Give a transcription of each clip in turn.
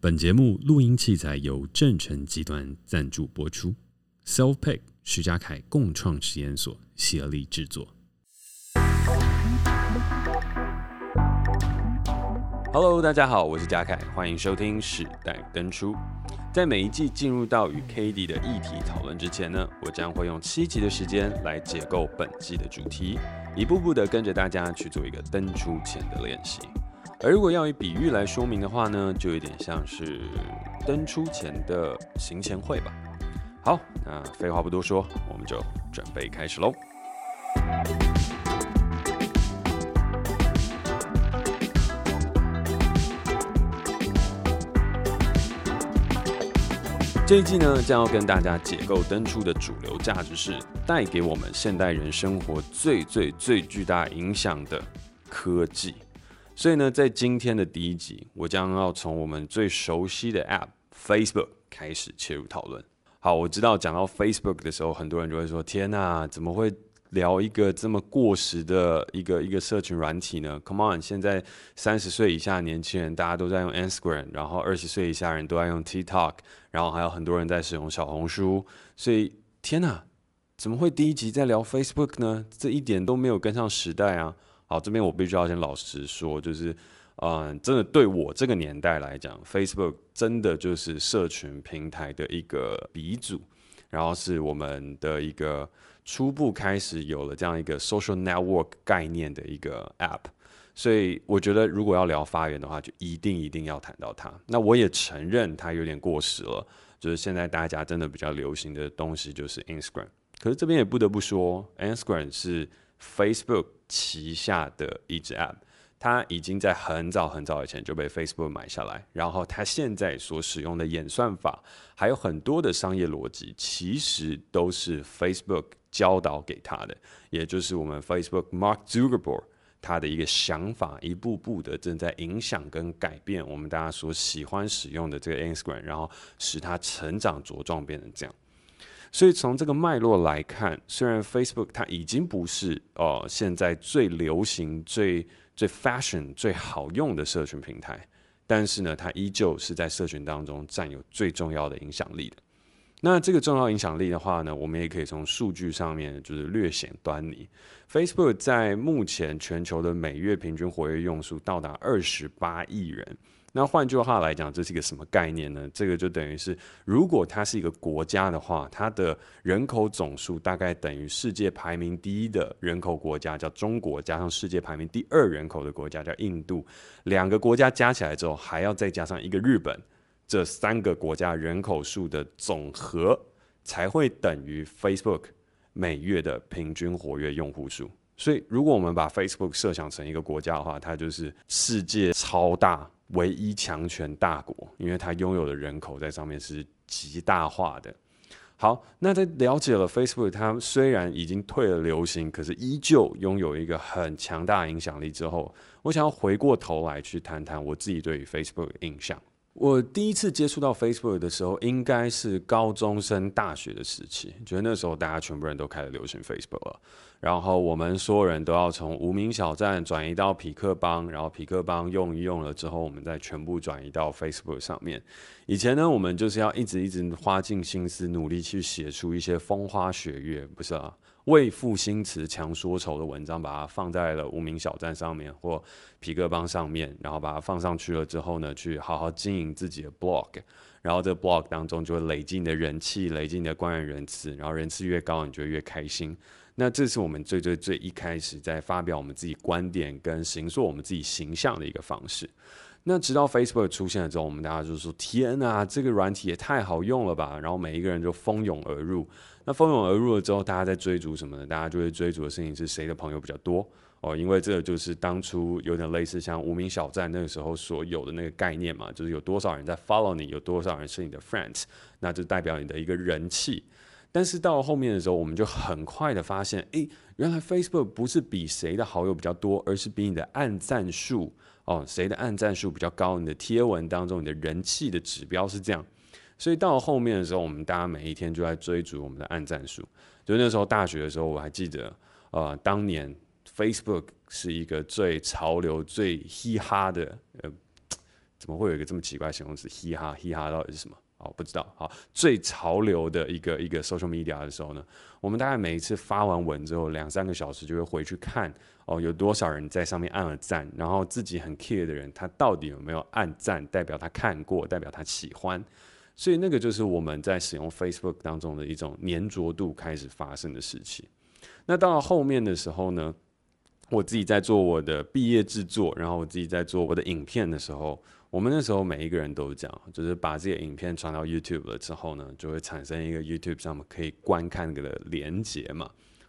本节目录音器材由正成集团赞助播出，Self-Pick 徐嘉凯共创实验所协力制作。Hello，大家好，我是嘉凯，欢迎收听时代登出。在每一季进入到与 KD 的议题讨论之前呢，我将会用七集的时间来解构本季的主题，一步步的跟着大家去做一个登出前的练习。而如果要以比喻来说明的话呢，就有点像是登出前的行前会吧。好，那废话不多说，我们就准备开始喽。这一季呢，将要跟大家解构登出的主流价值是带给我们现代人生活最最最巨大影响的科技。所以呢，在今天的第一集，我将要从我们最熟悉的 App Facebook 开始切入讨论。好，我知道讲到 Facebook 的时候，很多人就会说：“天哪，怎么会聊一个这么过时的一个一个社群软体呢？”Come on，现在三十岁以下的年轻人大家都在用 Instagram，然后二十岁以下人都在用 TikTok，然后还有很多人在使用小红书。所以，天哪，怎么会第一集在聊 Facebook 呢？这一点都没有跟上时代啊！好，这边我必须要先老实说，就是，嗯，真的对我这个年代来讲，Facebook 真的就是社群平台的一个鼻祖，然后是我们的一个初步开始有了这样一个 social network 概念的一个 app，所以我觉得如果要聊发源的话，就一定一定要谈到它。那我也承认它有点过时了，就是现在大家真的比较流行的东西就是 Instagram，可是这边也不得不说，Instagram 是 Facebook 旗下的一支 App，它已经在很早很早以前就被 Facebook 买下来，然后它现在所使用的演算法，还有很多的商业逻辑，其实都是 Facebook 教导给他的，也就是我们 Facebook Mark Zuckerberg 他的一个想法，一步步的正在影响跟改变我们大家所喜欢使用的这个 Instagram，然后使它成长茁壮变成这样。所以从这个脉络来看，虽然 Facebook 它已经不是呃现在最流行、最最 fashion、最好用的社群平台，但是呢，它依旧是在社群当中占有最重要的影响力的。那这个重要影响力的话呢，我们也可以从数据上面就是略显端倪。Facebook 在目前全球的每月平均活跃用户到达二十八亿人。那换句话来讲，这是一个什么概念呢？这个就等于是，如果它是一个国家的话，它的人口总数大概等于世界排名第一的人口国家叫中国，加上世界排名第二人口的国家叫印度，两个国家加起来之后，还要再加上一个日本，这三个国家人口数的总和才会等于 Facebook 每月的平均活跃用户数。所以，如果我们把 Facebook 设想成一个国家的话，它就是世界超大。唯一强权大国，因为它拥有的人口在上面是极大化的。好，那在了解了 Facebook，它虽然已经退了流行，可是依旧拥有一个很强大的影响力之后，我想要回过头来去谈谈我自己对于 Facebook 的印象。我第一次接触到 Facebook 的时候，应该是高中升大学的时期，觉得那时候大家全部人都开始流行 Facebook 了，然后我们所有人都要从无名小站转移到匹克邦，然后匹克邦用一用了之后，我们再全部转移到 Facebook 上面。以前呢，我们就是要一直一直花尽心思，努力去写出一些风花雪月，不是啊？为赋新词强说愁的文章，把它放在了无名小站上面或痞客邦上面，然后把它放上去了之后呢，去好好经营自己的 blog，然后这 blog 当中就会累积你的人气，累积你的官员人次，然后人次越高，你就越开心。那这是我们最最最一开始在发表我们自己观点跟形塑我们自己形象的一个方式。那直到 Facebook 出现了之后，我们大家就说：天啊，这个软体也太好用了吧！然后每一个人就蜂拥而入。那蜂拥而入了之后，大家在追逐什么呢？大家就会追逐的事情是谁的朋友比较多哦，因为这个就是当初有点类似像无名小站那个时候所有的那个概念嘛，就是有多少人在 follow 你，有多少人是你的 friends，那就代表你的一个人气。但是到了后面的时候，我们就很快的发现，诶，原来 Facebook 不是比谁的好友比较多，而是比你的按赞数哦，谁的按赞数比较高，你的贴文当中你的人气的指标是这样。所以到后面的时候，我们大家每一天就在追逐我们的按赞数。就那时候大学的时候，我还记得，呃，当年 Facebook 是一个最潮流、最嘻哈的，呃，怎么会有一个这么奇怪的形容词？嘻哈嘻哈到底是什么？哦，不知道。好，最潮流的一个一个 social media 的时候呢，我们大概每一次发完文之后，两三个小时就会回去看哦，有多少人在上面按了赞，然后自己很 care 的人，他到底有没有按赞，代表他看过，代表他喜欢。所以那个就是我们在使用 Facebook 当中的一种粘着度开始发生的事情。那到了后面的时候呢，我自己在做我的毕业制作，然后我自己在做我的影片的时候。我们那时候每一个人都讲，就是把这些影片传到 YouTube 了之后呢，就会产生一个 YouTube 上面可以观看的连接嘛。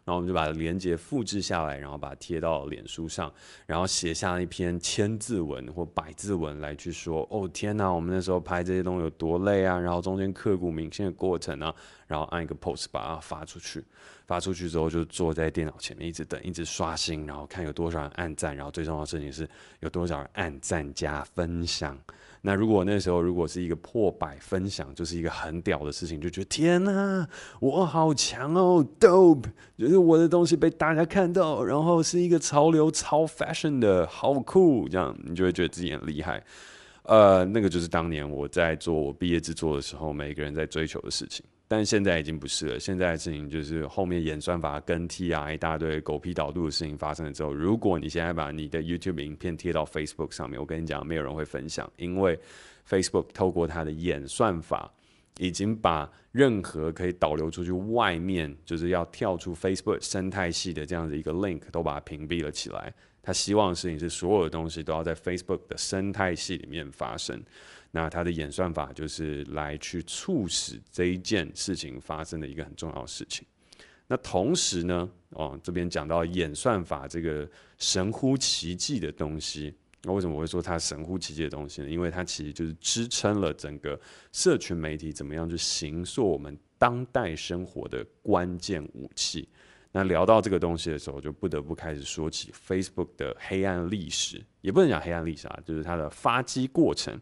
然后我们就把连接复制下来，然后把它贴到脸书上，然后写下一篇千字文或百字文来去说：哦天哪，我们那时候拍这些东西有多累啊！然后中间刻骨铭心的过程啊，然后按一个 post 把它发出去。发出去之后，就坐在电脑前面一直等，一直刷新，然后看有多少人按赞，然后最重要的事情是有多少人按赞加分享。那如果那时候如果是一个破百分享，就是一个很屌的事情，就觉得天呐，我好强哦，dope，就是我的东西被大家看到，然后是一个潮流超 fashion 的，好酷，这样你就会觉得自己很厉害。呃，那个就是当年我在做我毕业制作的时候，每个人在追求的事情。但现在已经不是了。现在的事情就是后面演算法更替啊，一大堆狗屁倒灶的事情发生了之后，如果你现在把你的 YouTube 影片贴到 Facebook 上面，我跟你讲，没有人会分享，因为 Facebook 透过它的演算法，已经把任何可以导流出去外面，就是要跳出 Facebook 生态系的这样的一个 link，都把它屏蔽了起来。他希望的事情是所有的东西都要在 Facebook 的生态系里面发生。那它的演算法就是来去促使这一件事情发生的一个很重要的事情。那同时呢，哦，这边讲到演算法这个神乎其技的东西，那为什么我会说它神乎其技的东西呢？因为它其实就是支撑了整个社群媒体怎么样去形塑我们当代生活的关键武器。那聊到这个东西的时候，就不得不开始说起 Facebook 的黑暗历史，也不能讲黑暗历史啊，就是它的发迹过程。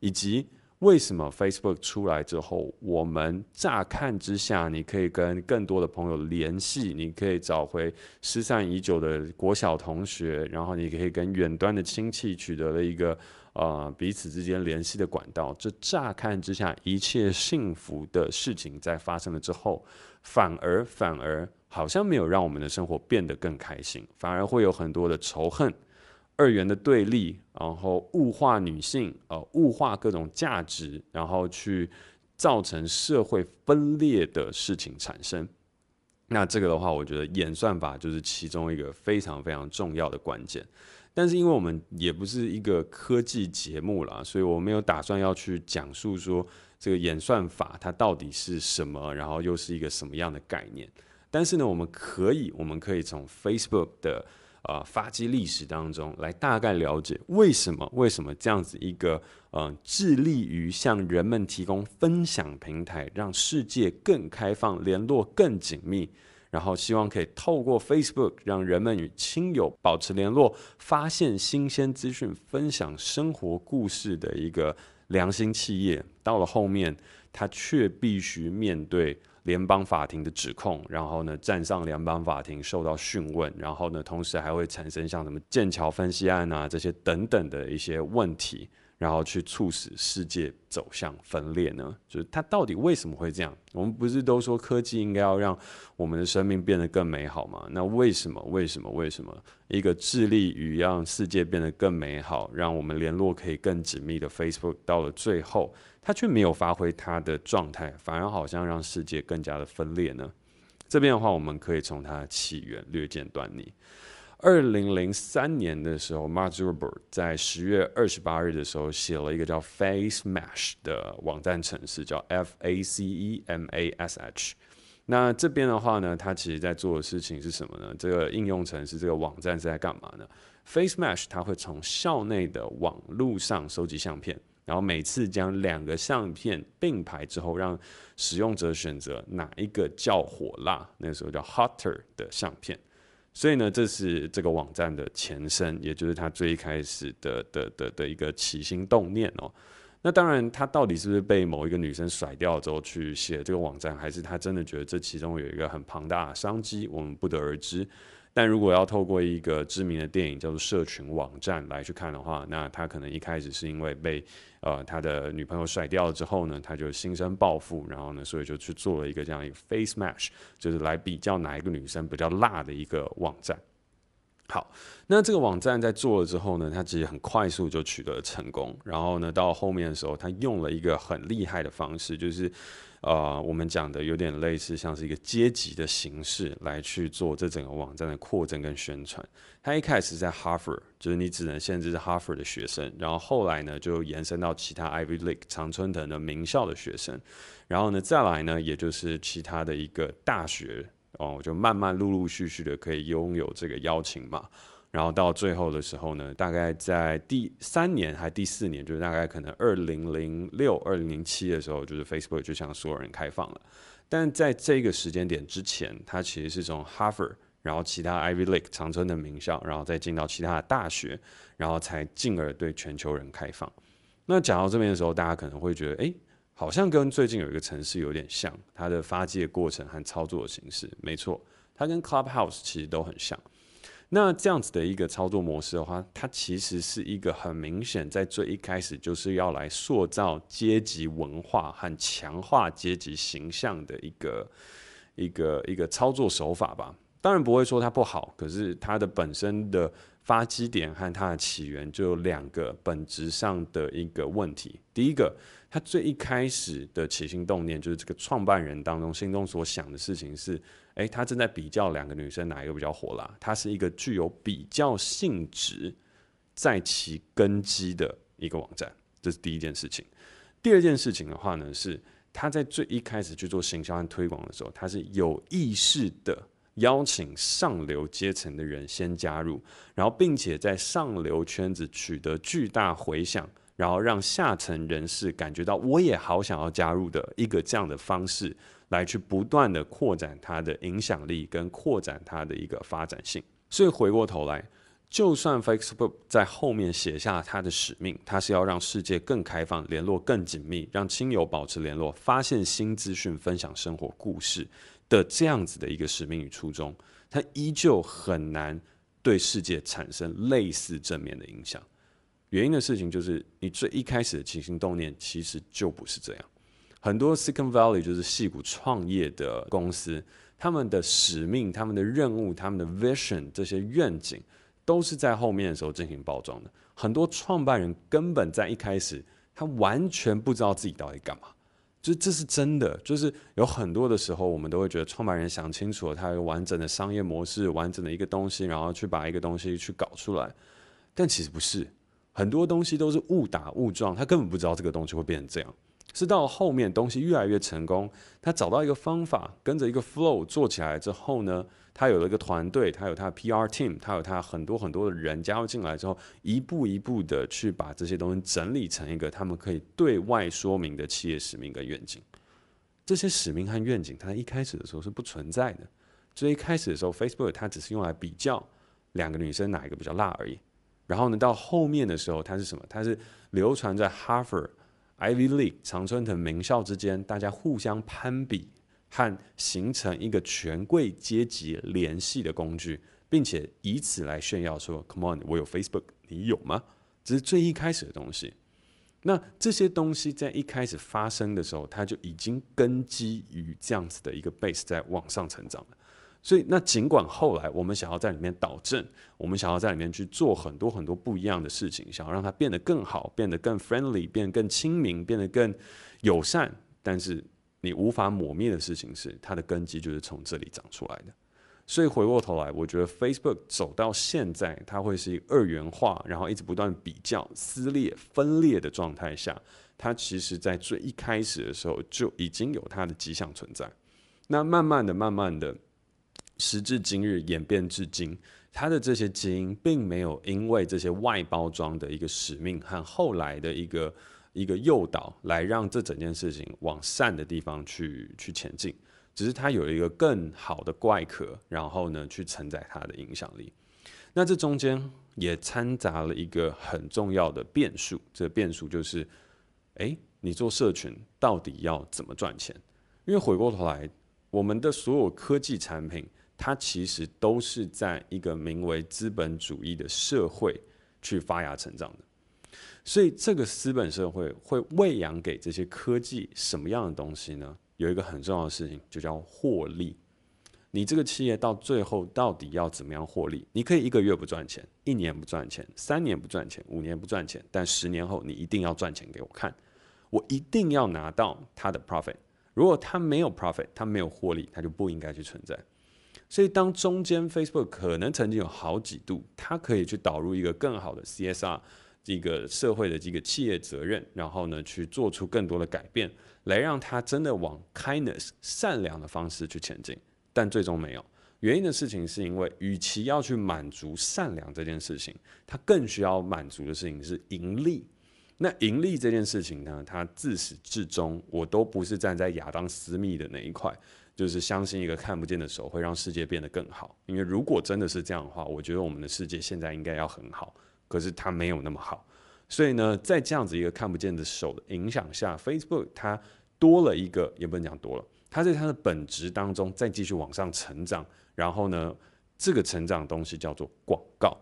以及为什么 Facebook 出来之后，我们乍看之下，你可以跟更多的朋友联系，你可以找回失散已久的国小同学，然后你可以跟远端的亲戚取得了一个呃彼此之间联系的管道。这乍看之下一切幸福的事情，在发生了之后，反而反而好像没有让我们的生活变得更开心，反而会有很多的仇恨。二元的对立，然后物化女性，呃，物化各种价值，然后去造成社会分裂的事情产生。那这个的话，我觉得演算法就是其中一个非常非常重要的关键。但是因为我们也不是一个科技节目啦，所以我没有打算要去讲述说这个演算法它到底是什么，然后又是一个什么样的概念。但是呢，我们可以，我们可以从 Facebook 的。呃，发迹历史当中来大概了解为什么为什么这样子一个呃致力于向人们提供分享平台，让世界更开放、联络更紧密，然后希望可以透过 Facebook 让人们与亲友保持联络、发现新鲜资讯、分享生活故事的一个良心企业，到了后面，它却必须面对。联邦法庭的指控，然后呢，站上联邦法庭受到讯问，然后呢，同时还会产生像什么剑桥分析案啊这些等等的一些问题，然后去促使世界走向分裂呢？就是它到底为什么会这样？我们不是都说科技应该要让我们的生命变得更美好吗？那为什么？为什么？为什么一个致力于让世界变得更美好，让我们联络可以更紧密的 Facebook，到了最后，它却没有发挥它的状态，反而好像让世界更加的分裂呢？这边的话，我们可以从它的起源略见端倪。二零零三年的时候，Mark Zuckerberg 在十月二十八日的时候写了一个叫 Face Mesh 的网站程式，叫 F A C E M A S H。那这边的话呢，它其实在做的事情是什么呢？这个应用程式，这个网站是在干嘛呢？Face Mesh 它会从校内的网路上收集相片。然后每次将两个相片并排之后，让使用者选择哪一个较火辣，那时候叫 hotter 的相片。所以呢，这是这个网站的前身，也就是他最开始的的的的一个起心动念哦。那当然，他到底是不是被某一个女生甩掉之后去写这个网站，还是他真的觉得这其中有一个很庞大的商机，我们不得而知。但如果要透过一个知名的电影叫做《社群网站》来去看的话，那他可能一开始是因为被呃他的女朋友甩掉了之后呢，他就心生报复，然后呢，所以就去做了一个这样一个 face match，就是来比较哪一个女生比较辣的一个网站。好，那这个网站在做了之后呢，它其实很快速就取得了成功。然后呢，到后面的时候，它用了一个很厉害的方式，就是呃，我们讲的有点类似像是一个阶级的形式来去做这整个网站的扩增跟宣传。它一开始在哈佛，就是你只能限制是哈佛的学生，然后后来呢就延伸到其他 Ivy League 常春藤的名校的学生，然后呢再来呢，也就是其他的一个大学。哦，我就慢慢陆陆续续的可以拥有这个邀请码，然后到最后的时候呢，大概在第三年还第四年，就是大概可能二零零六、二零零七的时候，就是 Facebook 就向所有人开放了。但在这个时间点之前，它其实是从哈佛，然后其他 Ivy League 长春的名校，然后再进到其他的大学，然后才进而对全球人开放。那讲到这边的时候，大家可能会觉得，诶。好像跟最近有一个城市有点像，它的发迹的过程和操作的形式，没错，它跟 Clubhouse 其实都很像。那这样子的一个操作模式的话，它其实是一个很明显在最一开始就是要来塑造阶级文化和强化阶级形象的一个一个一个操作手法吧。当然不会说它不好，可是它的本身的发基点和它的起源就有两个本质上的一个问题。第一个。他最一开始的起心动念，就是这个创办人当中心中所想的事情是：诶，他正在比较两个女生哪一个比较火辣。他是一个具有比较性质在其根基的一个网站，这是第一件事情。第二件事情的话呢，是他在最一开始去做行销和推广的时候，他是有意识的邀请上流阶层的人先加入，然后并且在上流圈子取得巨大回响。然后让下层人士感觉到，我也好想要加入的一个这样的方式，来去不断的扩展它的影响力跟扩展它的一个发展性。所以回过头来，就算 Facebook 在后面写下它的使命，它是要让世界更开放、联络更紧密，让亲友保持联络、发现新资讯、分享生活故事的这样子的一个使命与初衷，它依旧很难对世界产生类似正面的影响。原因的事情就是，你最一开始的起心动念其实就不是这样。很多 s i c o n Valley 就是矽谷创业的公司，他们的使命、他们的任务、他们的 vision 这些愿景，都是在后面的时候进行包装的。很多创办人根本在一开始，他完全不知道自己到底干嘛。这这是真的，就是有很多的时候，我们都会觉得创办人想清楚了，他有完整的商业模式、完整的一个东西，然后去把一个东西去搞出来，但其实不是。很多东西都是误打误撞，他根本不知道这个东西会变成这样。是到后面东西越来越成功，他找到一个方法，跟着一个 flow 做起来之后呢，他有了一个团队，他有他 PR team，他有他很多很多的人加入进来之后，一步一步的去把这些东西整理成一个他们可以对外说明的企业使命跟愿景。这些使命和愿景，它一开始的时候是不存在的。最一开始的时候，Facebook 它只是用来比较两个女生哪一个比较辣而已。然后呢，到后面的时候，它是什么？它是流传在哈佛、Ivy League、常春藤名校之间，大家互相攀比和形成一个权贵阶级联系的工具，并且以此来炫耀说：“Come on，我有 Facebook，你有吗？”这是最一开始的东西。那这些东西在一开始发生的时候，它就已经根基于这样子的一个 base 在往上成长了。所以，那尽管后来我们想要在里面导正，我们想要在里面去做很多很多不一样的事情，想要让它变得更好，变得更 friendly，变得更亲民，变得更友善，但是你无法抹灭的事情是，它的根基就是从这里长出来的。所以回过头来，我觉得 Facebook 走到现在，它会是一个二元化，然后一直不断比较、撕裂、分裂的状态下，它其实在最一开始的时候就已经有它的迹象存在。那慢慢的、慢慢的。时至今日，演变至今，它的这些基因并没有因为这些外包装的一个使命和后来的一个一个诱导，来让这整件事情往善的地方去去前进。只是它有一个更好的怪壳，然后呢，去承载它的影响力。那这中间也掺杂了一个很重要的变数，这变数就是，诶，你做社群到底要怎么赚钱？因为回过头来，我们的所有科技产品。它其实都是在一个名为资本主义的社会去发芽成长的。所以，这个资本社会会喂养给这些科技什么样的东西呢？有一个很重要的事情，就叫获利。你这个企业到最后到底要怎么样获利？你可以一个月不赚钱，一年不赚钱，三年不赚钱，五年不赚钱，但十年后你一定要赚钱给我看，我一定要拿到它的 profit。如果它没有 profit，它没有获利，它就不应该去存在。所以，当中间 Facebook 可能曾经有好几度，它可以去导入一个更好的 CSR，这个社会的这个企业责任，然后呢，去做出更多的改变，来让它真的往 kindness 善良的方式去前进。但最终没有原因的事情，是因为与其要去满足善良这件事情，它更需要满足的事情是盈利。那盈利这件事情呢，它自始至终我都不是站在亚当斯密的那一块，就是相信一个看不见的手会让世界变得更好。因为如果真的是这样的话，我觉得我们的世界现在应该要很好，可是它没有那么好。所以呢，在这样子一个看不见的手的影响下，Facebook 它多了一个，也不能讲多了。它在它的本质当中再继续往上成长，然后呢，这个成长的东西叫做广告。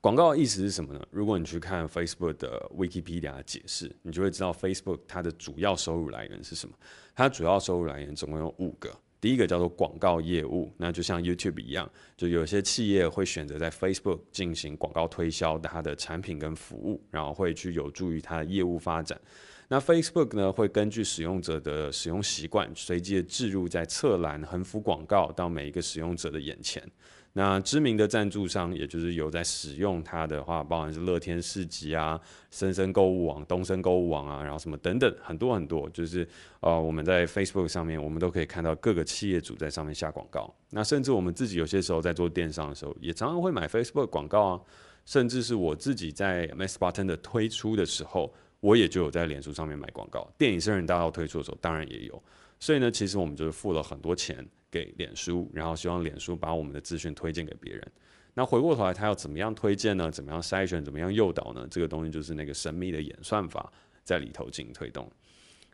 广告的意思是什么呢？如果你去看 Facebook 的 Wikipedia 的解释，你就会知道 Facebook 它的主要收入来源是什么。它主要收入来源总共有五个，第一个叫做广告业务，那就像 YouTube 一样，就有些企业会选择在 Facebook 进行广告推销它的产品跟服务，然后会去有助于它的业务发展。那 Facebook 呢，会根据使用者的使用习惯，随机的置入在侧栏横幅广告到每一个使用者的眼前。那知名的赞助商，也就是有在使用它的话，包含是乐天市集啊、森森购物网、东森购物网啊，然后什么等等，很多很多，就是呃，我们在 Facebook 上面，我们都可以看到各个企业主在上面下广告。那甚至我们自己有些时候在做电商的时候，也常常会买 Facebook 广告啊，甚至是我自己在 Mass Button 的推出的时候。我也就有在脸书上面买广告，电影《生人大道》推出的时候，当然也有。所以呢，其实我们就是付了很多钱给脸书，然后希望脸书把我们的资讯推荐给别人。那回过头来，他要怎么样推荐呢？怎么样筛选？怎么样诱导呢？这个东西就是那个神秘的演算法在里头进行推动。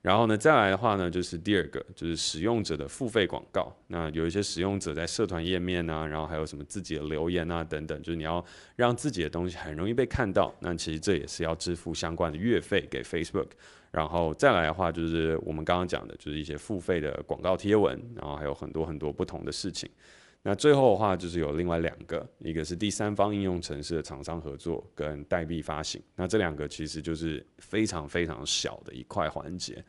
然后呢，再来的话呢，就是第二个，就是使用者的付费广告。那有一些使用者在社团页面啊，然后还有什么自己的留言啊等等，就是你要让自己的东西很容易被看到。那其实这也是要支付相关的月费给 Facebook。然后再来的话，就是我们刚刚讲的，就是一些付费的广告贴文，然后还有很多很多不同的事情。那最后的话就是有另外两个，一个是第三方应用程式的厂商合作跟代币发行。那这两个其实就是非常非常小的一块环节。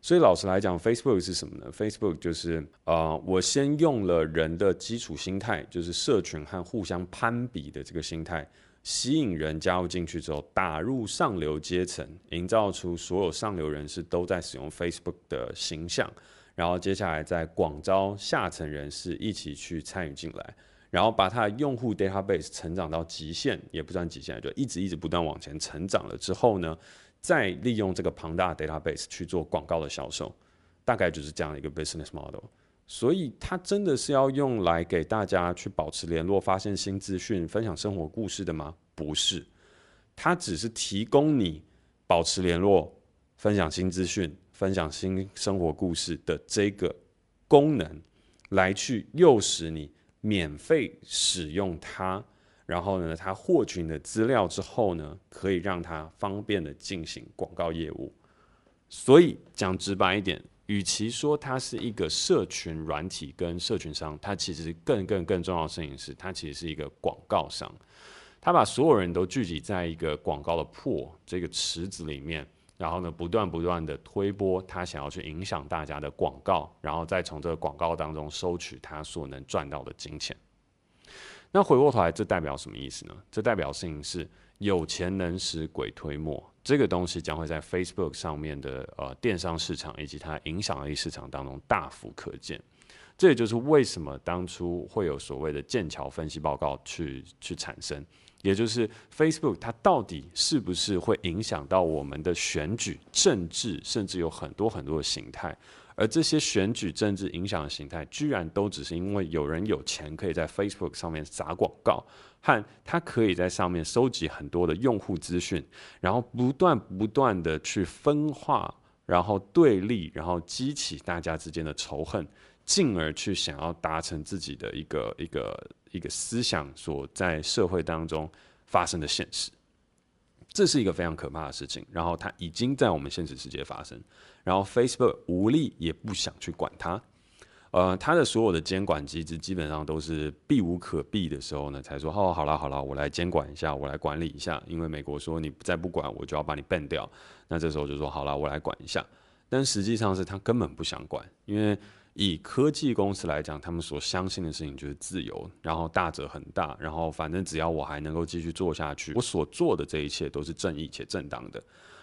所以老实来讲，Facebook 是什么呢？Facebook 就是呃，我先用了人的基础心态，就是社群和互相攀比的这个心态，吸引人加入进去之后，打入上流阶层，营造出所有上流人士都在使用 Facebook 的形象。然后接下来再广招下层人士一起去参与进来，然后把它的用户 database 成长到极限，也不算极限，就一直一直不断往前成长了之后呢，再利用这个庞大的 database 去做广告的销售，大概就是这样一个 business model。所以它真的是要用来给大家去保持联络、发现新资讯、分享生活故事的吗？不是，它只是提供你保持联络、分享新资讯。分享新生活故事的这个功能，来去诱使你免费使用它，然后呢，它获取你的资料之后呢，可以让它方便的进行广告业务。所以讲直白一点，与其说它是一个社群软体跟社群商，它其实更更更重要的事情是，它其实是一个广告商，它把所有人都聚集在一个广告的破这个池子里面。然后呢，不断不断的推播他想要去影响大家的广告，然后再从这个广告当中收取他所能赚到的金钱。那回过头来，这代表什么意思呢？这代表事情是有钱能使鬼推磨，这个东西将会在 Facebook 上面的呃电商市场以及它影响力市场当中大幅可见。这也就是为什么当初会有所谓的剑桥分析报告去去产生。也就是 Facebook，它到底是不是会影响到我们的选举、政治，甚至有很多很多的形态？而这些选举、政治影响的形态，居然都只是因为有人有钱，可以在 Facebook 上面撒广告，和他可以在上面收集很多的用户资讯，然后不断不断的去分化，然后对立，然后激起大家之间的仇恨。进而去想要达成自己的一个一个一个思想所在社会当中发生的现实。这是一个非常可怕的事情，然后它已经在我们现实世界发生，然后 Facebook 无力也不想去管它，呃，它的所有的监管机制基本上都是避无可避的时候呢，才说哦，好了好了，我来监管一下，我来管理一下，因为美国说你再不管，我就要把你 ban 掉，那这时候就说好了，我来管一下，但实际上是他根本不想管，因为。以科技公司来讲，他们所相信的事情就是自由，然后大者很大，然后反正只要我还能够继续做下去，我所做的这一切都是正义且正当的。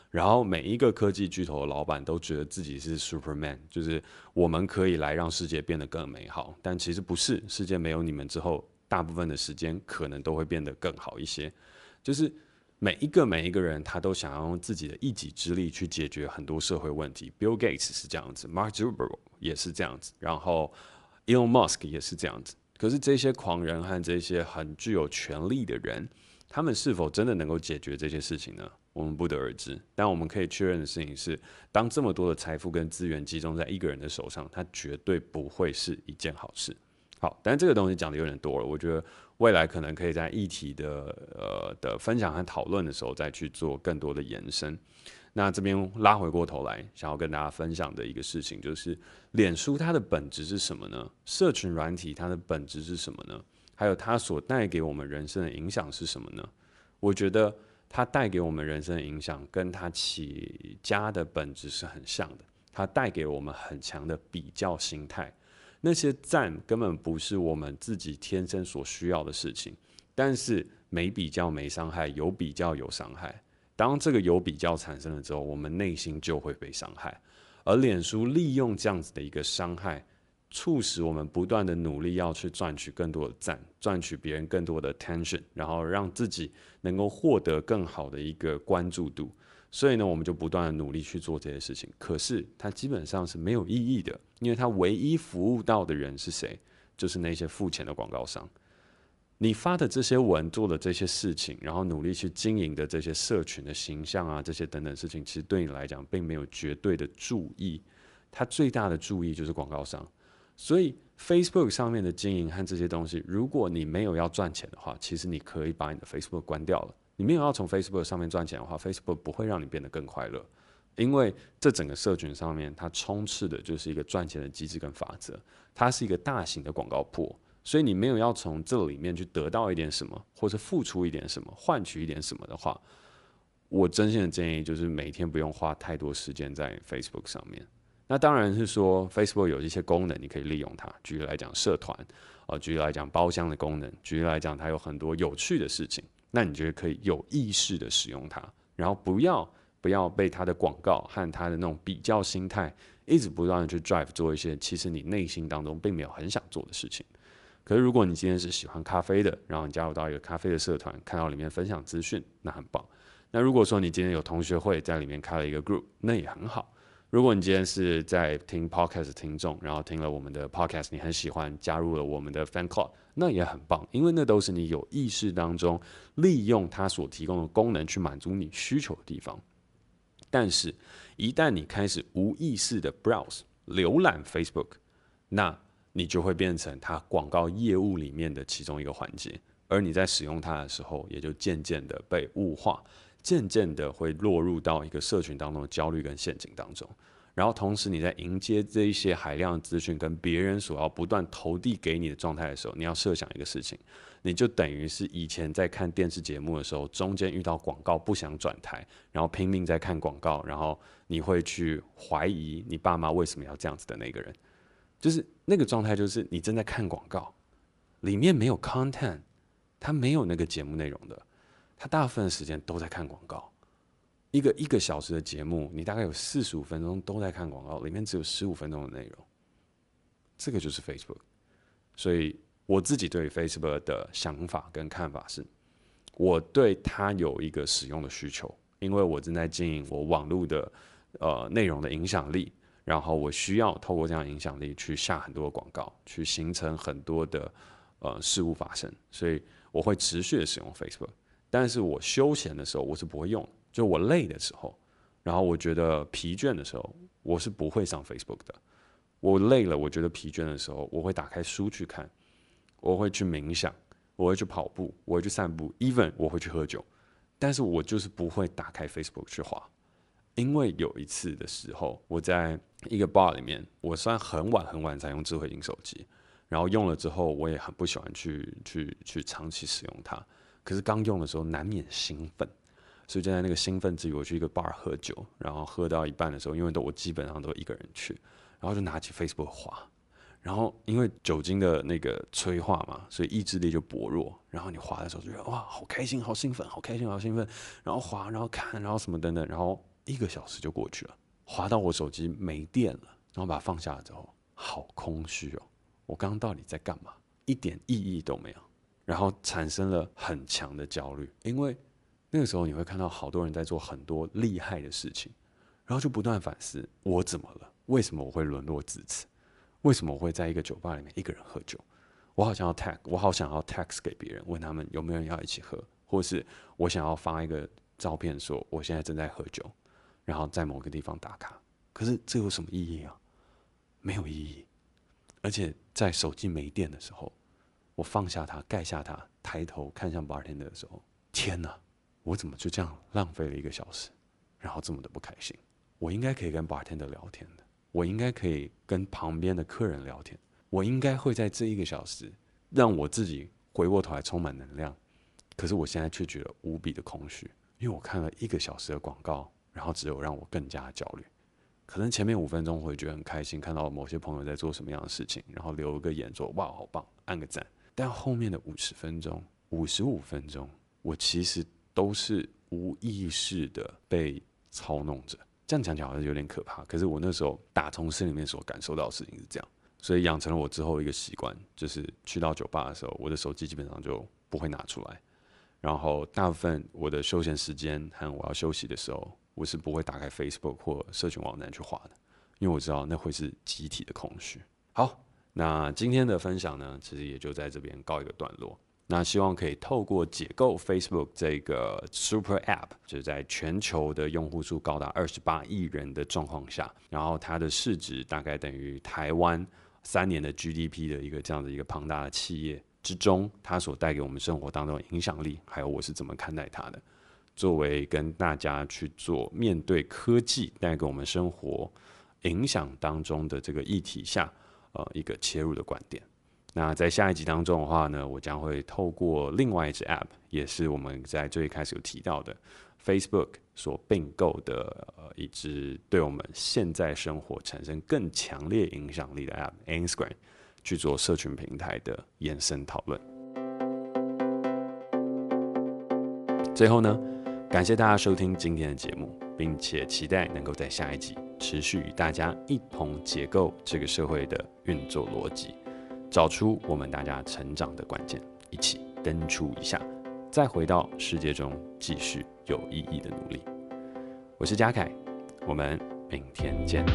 然后每一个科技巨头的老板都觉得自己是 Superman，就是我们可以来让世界变得更美好。但其实不是，世界没有你们之后，大部分的时间可能都会变得更好一些。就是。每一个每一个人，他都想要用自己的一己之力去解决很多社会问题。Bill Gates 是这样子，Mark Zuckerberg 也是这样子，然后 Elon Musk 也是这样子。可是这些狂人和这些很具有权力的人，他们是否真的能够解决这些事情呢？我们不得而知。但我们可以确认的事情是，当这么多的财富跟资源集中在一个人的手上，他绝对不会是一件好事。好，但这个东西讲的有点多了，我觉得。未来可能可以在议题的呃的分享和讨论的时候，再去做更多的延伸。那这边拉回过头来，想要跟大家分享的一个事情，就是脸书它的本质是什么呢？社群软体它的本质是什么呢？还有它所带给我们人生的影响是什么呢？我觉得它带给我们人生的影响，跟它起家的本质是很像的。它带给我们很强的比较心态。那些赞根本不是我们自己天生所需要的事情，但是没比较没伤害，有比较有伤害。当这个有比较产生了之后，我们内心就会被伤害。而脸书利用这样子的一个伤害，促使我们不断的努力要去赚取更多的赞，赚取别人更多的 attention，然后让自己能够获得更好的一个关注度。所以呢，我们就不断的努力去做这些事情，可是它基本上是没有意义的，因为它唯一服务到的人是谁？就是那些付钱的广告商。你发的这些文，做的这些事情，然后努力去经营的这些社群的形象啊，这些等等事情，其实对你来讲并没有绝对的注意，它最大的注意就是广告商。所以 Facebook 上面的经营和这些东西，如果你没有要赚钱的话，其实你可以把你的 Facebook 关掉了。你没有要从 Facebook 上面赚钱的话，Facebook 不会让你变得更快乐，因为这整个社群上面它充斥的就是一个赚钱的机制跟法则，它是一个大型的广告铺，所以你没有要从这里面去得到一点什么，或者付出一点什么，换取一点什么的话，我真心的建议就是每天不用花太多时间在 Facebook 上面。那当然是说 Facebook 有一些功能你可以利用它，举例来讲社团，啊，举例来讲包厢的功能，举例来讲它有很多有趣的事情。那你觉得可以有意识的使用它，然后不要不要被它的广告和它的那种比较心态一直不断的去 drive 做一些其实你内心当中并没有很想做的事情。可是如果你今天是喜欢咖啡的，然后你加入到一个咖啡的社团，看到里面分享资讯，那很棒。那如果说你今天有同学会在里面开了一个 group，那也很好。如果你今天是在听 podcast 听众，然后听了我们的 podcast，你很喜欢，加入了我们的 fan club，那也很棒，因为那都是你有意识当中利用它所提供的功能去满足你需求的地方。但是，一旦你开始无意识的 browse 浏览 Facebook，那你就会变成它广告业务里面的其中一个环节，而你在使用它的时候，也就渐渐的被物化。渐渐的会落入到一个社群当中的焦虑跟陷阱当中，然后同时你在迎接这一些海量资讯跟别人所要不断投递给你的状态的时候，你要设想一个事情，你就等于是以前在看电视节目的时候，中间遇到广告不想转台，然后拼命在看广告，然后你会去怀疑你爸妈为什么要这样子的那个人，就是那个状态，就是你正在看广告，里面没有 content，它没有那个节目内容的。他大部分的时间都在看广告，一个一个小时的节目，你大概有四十五分钟都在看广告，里面只有十五分钟的内容。这个就是 Facebook，所以我自己对 Facebook 的想法跟看法是，我对它有一个使用的需求，因为我正在经营我网络的呃内容的影响力，然后我需要透过这样影响力去下很多广告，去形成很多的呃事物发生，所以我会持续的使用 Facebook。但是我休闲的时候，我是不会用，就我累的时候，然后我觉得疲倦的时候，我是不会上 Facebook 的。我累了，我觉得疲倦的时候，我会打开书去看，我会去冥想，我会去跑步，我会去散步，even 我会去喝酒，但是我就是不会打开 Facebook 去滑。因为有一次的时候，我在一个 bar 里面，我虽然很晚很晚才用智慧型手机，然后用了之后，我也很不喜欢去去去长期使用它。可是刚用的时候难免兴奋，所以就在那个兴奋之余，我去一个 bar 喝酒，然后喝到一半的时候，因为都我基本上都一个人去，然后就拿起 Facebook 滑，然后因为酒精的那个催化嘛，所以意志力就薄弱，然后你滑的时候就觉得哇，好开心，好兴奋，好开心，好兴奋，然后滑，然后看，然后什么等等，然后。一个小时就过去了，滑到我手机没电了，然后把它放下了之后，好空虚哦！我刚刚到底在干嘛？一点意义都没有，然后产生了很强的焦虑，因为那个时候你会看到好多人在做很多厉害的事情，然后就不断反思：我怎么了？为什么我会沦落至此？为什么我会在一个酒吧里面一个人喝酒？我好想要 tag，我好想要 text 给别人，问他们有没有人要一起喝，或是我想要发一个照片说我现在正在喝酒。然后在某个地方打卡，可是这有什么意义啊？没有意义。而且在手机没电的时候，我放下它，盖下它，抬头看向 bartender 的时候，天哪！我怎么就这样浪费了一个小时，然后这么的不开心？我应该可以跟 bartender 聊天的，我应该可以跟旁边的客人聊天，我应该会在这一个小时让我自己回过头来充满能量。可是我现在却觉得无比的空虚，因为我看了一个小时的广告。然后只有让我更加焦虑，可能前面五分钟会觉得很开心，看到某些朋友在做什么样的事情，然后留个言说哇好棒，按个赞。但后面的五十分钟、五十五分钟，我其实都是无意识的被操弄着。这样讲起来好像有点可怕，可是我那时候打从心里面所感受到的事情是这样，所以养成了我之后一个习惯，就是去到酒吧的时候，我的手机基本上就不会拿出来，然后大部分我的休闲时间和我要休息的时候。我是不会打开 Facebook 或社群网站去划的，因为我知道那会是集体的空虚。好，那今天的分享呢，其实也就在这边告一个段落。那希望可以透过解构 Facebook 这个 Super App，就是在全球的用户数高达二十八亿人的状况下，然后它的市值大概等于台湾三年的 GDP 的一个这样的一个庞大的企业之中，它所带给我们生活当中的影响力，还有我是怎么看待它的。作为跟大家去做面对科技带给我们生活影响当中的这个议题下，呃，一个切入的观点。那在下一集当中的话呢，我将会透过另外一支 App，也是我们在最开始有提到的 Facebook 所并购的呃一支对我们现在生活产生更强烈影响力的 App，Instagram 去做社群平台的延伸讨论。最后呢，感谢大家收听今天的节目，并且期待能够在下一集持续与大家一同解构这个社会的运作逻辑，找出我们大家成长的关键，一起登出一下，再回到世界中继续有意义的努力。我是嘉凯，我们明天见。